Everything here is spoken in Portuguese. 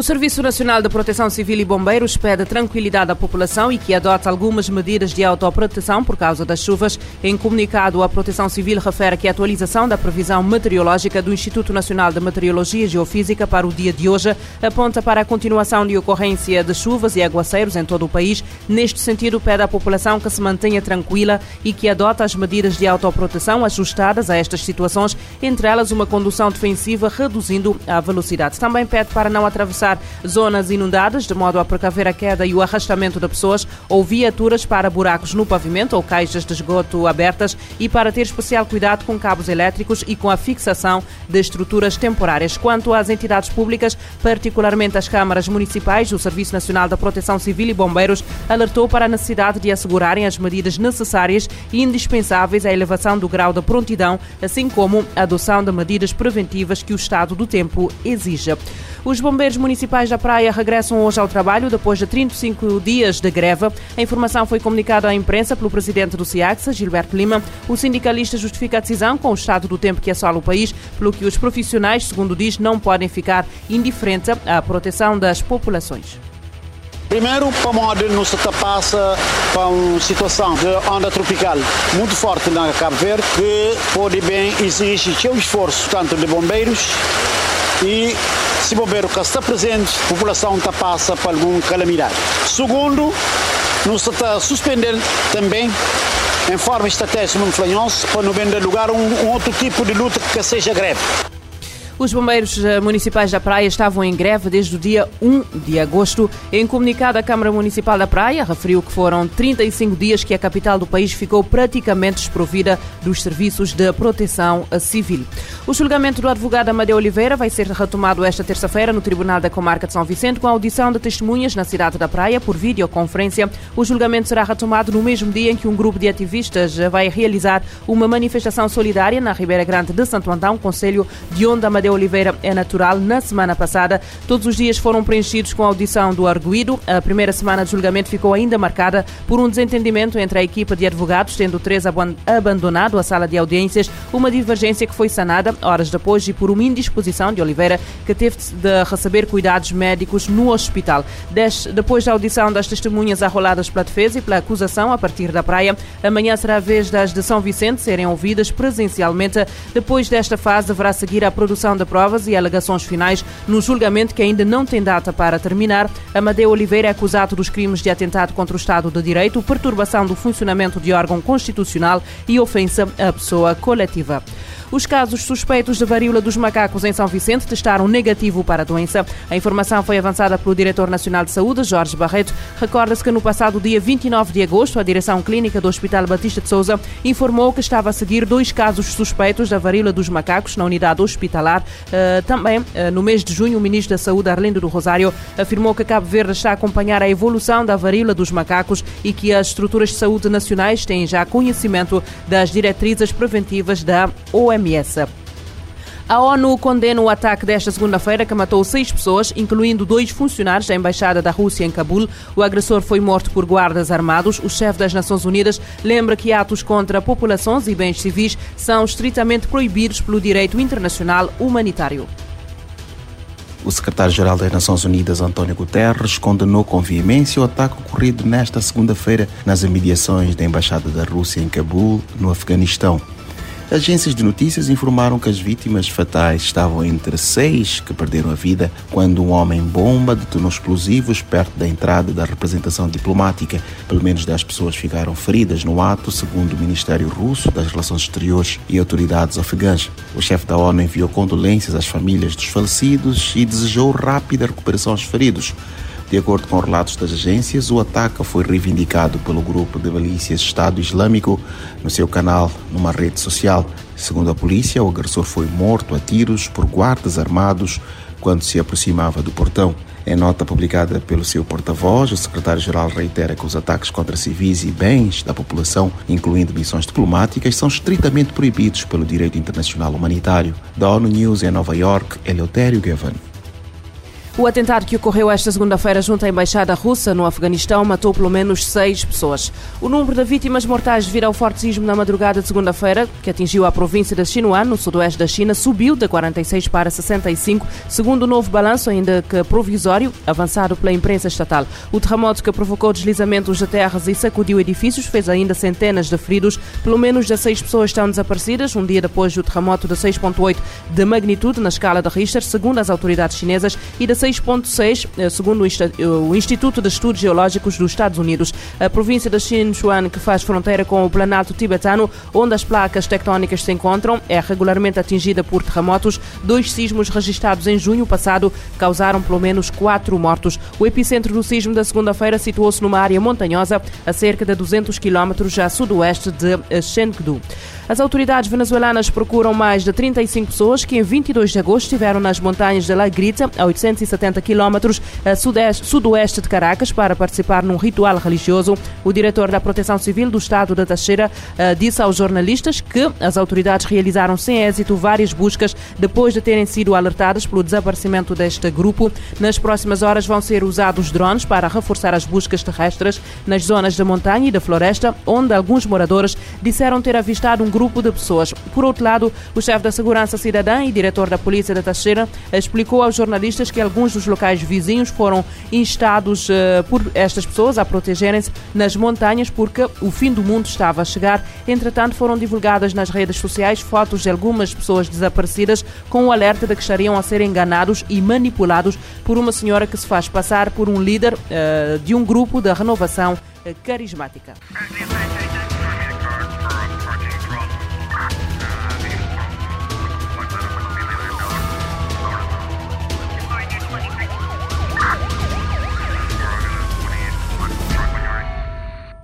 O Serviço Nacional de Proteção Civil e Bombeiros pede tranquilidade à população e que adote algumas medidas de autoproteção por causa das chuvas. Em comunicado, a Proteção Civil refere que a atualização da previsão meteorológica do Instituto Nacional de Meteorologia e Geofísica para o dia de hoje aponta para a continuação de ocorrência de chuvas e aguaceiros em todo o país. Neste sentido, pede à população que se mantenha tranquila e que adote as medidas de autoproteção ajustadas a estas situações, entre elas uma condução defensiva reduzindo a velocidade. Também pede para não atravessar zonas inundadas, de modo a precaver a queda e o arrastamento de pessoas, ou viaturas para buracos no pavimento ou caixas de esgoto abertas e para ter especial cuidado com cabos elétricos e com a fixação de estruturas temporárias. Quanto às entidades públicas, particularmente as câmaras municipais, o Serviço Nacional da Proteção Civil e Bombeiros alertou para a necessidade de assegurarem as medidas necessárias e indispensáveis à elevação do grau de prontidão, assim como a adoção de medidas preventivas que o estado do tempo exija. Os bombeiros municipais da Praia regressam hoje ao trabalho depois de 35 dias de greve. A informação foi comunicada à imprensa pelo presidente do CIAXA, Gilberto Lima. O sindicalista justifica a decisão com o estado do tempo que assola o país, pelo que os profissionais, segundo diz, não podem ficar indiferentes à proteção das populações. Primeiro, para não se passa para uma situação de onda tropical muito forte na Cabo Verde, que pode bem exigir seu esforço, tanto de bombeiros e se bombeiro que está presente, a população está passa por alguma calamidade. Segundo, não se está suspendendo também em forma estratégica no Flanhonse para não vender lugar um, um outro tipo de luta que seja greve. Os bombeiros eh, municipais da Praia estavam em greve desde o dia 1 de agosto. Em comunicado, a Câmara Municipal da Praia referiu que foram 35 dias que a capital do país ficou praticamente desprovida dos serviços de proteção civil. O julgamento do advogado Amadeu Oliveira vai ser retomado esta terça-feira no Tribunal da Comarca de São Vicente com a audição de testemunhas na cidade da Praia por videoconferência. O julgamento será retomado no mesmo dia em que um grupo de ativistas vai realizar uma manifestação solidária na Ribeira Grande de Santo Antão, Conselho de onde Amadeu Oliveira é natural. Na semana passada, todos os dias foram preenchidos com a audição do arguído. A primeira semana de julgamento ficou ainda marcada por um desentendimento entre a equipa de advogados, tendo três abandonado a sala de audiências, uma divergência que foi sanada horas depois e por uma indisposição de Oliveira, que teve de receber cuidados médicos no hospital. depois da audição das testemunhas arroladas pela defesa e pela acusação a partir da praia, amanhã será a vez das de São Vicente serem ouvidas presencialmente. Depois desta fase, deverá seguir a produção de provas e alegações finais no julgamento que ainda não tem data para terminar. Amadeu Oliveira é acusado dos crimes de atentado contra o Estado de Direito, perturbação do funcionamento de órgão constitucional e ofensa à pessoa coletiva. Os casos suspeitos de varíola dos macacos em São Vicente testaram negativo para a doença. A informação foi avançada pelo Diretor Nacional de Saúde, Jorge Barreto. Recorda-se que no passado dia 29 de agosto, a Direção Clínica do Hospital Batista de Souza informou que estava a seguir dois casos suspeitos da varíola dos macacos na unidade hospitalar. Uh, também, uh, no mês de junho, o Ministro da Saúde, Arlindo do Rosário, afirmou que Cabo Verde está a acompanhar a evolução da varíola dos macacos e que as estruturas de saúde nacionais têm já conhecimento das diretrizes preventivas da OMS. OMS. A ONU condena o ataque desta segunda-feira que matou seis pessoas, incluindo dois funcionários da Embaixada da Rússia em Cabul. O agressor foi morto por guardas armados. O chefe das Nações Unidas lembra que atos contra populações e bens civis são estritamente proibidos pelo direito internacional humanitário. O secretário-geral das Nações Unidas, António Guterres, condenou com veemência o ataque ocorrido nesta segunda-feira nas imediações da Embaixada da Rússia em Cabul, no Afeganistão. Agências de notícias informaram que as vítimas fatais estavam entre seis que perderam a vida quando um homem-bomba detonou explosivos perto da entrada da representação diplomática. Pelo menos 10 pessoas ficaram feridas no ato, segundo o Ministério Russo das Relações Exteriores e autoridades afegãs. O chefe da ONU enviou condolências às famílias dos falecidos e desejou rápida recuperação aos feridos. De acordo com relatos das agências, o ataque foi reivindicado pelo grupo de milícias Estado Islâmico no seu canal numa rede social. Segundo a polícia, o agressor foi morto a tiros por guardas armados quando se aproximava do portão. Em nota publicada pelo seu porta-voz, o secretário-geral reitera que os ataques contra civis e bens da população, incluindo missões diplomáticas, são estritamente proibidos pelo direito internacional humanitário. Da ONU News em Nova York, Eleutério Gavan. O atentado que ocorreu esta segunda-feira junto à Embaixada Russa no Afeganistão matou pelo menos seis pessoas. O número de vítimas mortais devido ao forte sismo na madrugada de segunda-feira, que atingiu a província de Sinuan, no sudoeste da China, subiu de 46 para 65, segundo o novo balanço, ainda que provisório, avançado pela imprensa estatal. O terremoto que provocou deslizamentos de terras e sacudiu edifícios fez ainda centenas de feridos. Pelo menos 16 pessoas estão desaparecidas, um dia depois do terremoto de 6,8 de magnitude na escala de Richter, segundo as autoridades chinesas, e de 6,6, eh, segundo o Instituto de Estudos Geológicos dos Estados Unidos. A província de Sichuan, que faz fronteira com o Planalto tibetano, onde as placas tectónicas se encontram, é regularmente atingida por terremotos. Dois sismos registrados em junho passado causaram pelo menos quatro mortos. O epicentro do sismo da segunda-feira situou-se numa área montanhosa a cerca de 200 quilómetros a sudoeste de Chengdu. As autoridades venezuelanas procuram mais de 35 pessoas que em 22 de agosto estiveram nas montanhas de La Grita, a 870 quilómetros a sudoeste de Caracas, para participar num ritual religioso. O diretor da Proteção Civil do Estado da Teixeira uh, disse aos jornalistas que as autoridades realizaram sem êxito várias buscas depois de terem sido alertadas pelo desaparecimento deste grupo. Nas próximas horas vão ser usados drones para reforçar as buscas terrestres nas zonas da montanha e da floresta, onde alguns moradores disseram ter avistado um grupo de pessoas. Por outro lado, o chefe da Segurança Cidadã e diretor da Polícia da Teixeira explicou aos jornalistas que alguns dos locais vizinhos foram instados uh, por estas pessoas a protegerem-se nas montanhas porque o fim do mundo estava a chegar. Entretanto, foram divulgadas nas redes sociais fotos de algumas pessoas desaparecidas com o alerta de que estariam a ser enganados e manipulados por uma senhora que se faz passar por um líder uh, de um grupo da renovação uh, carismática.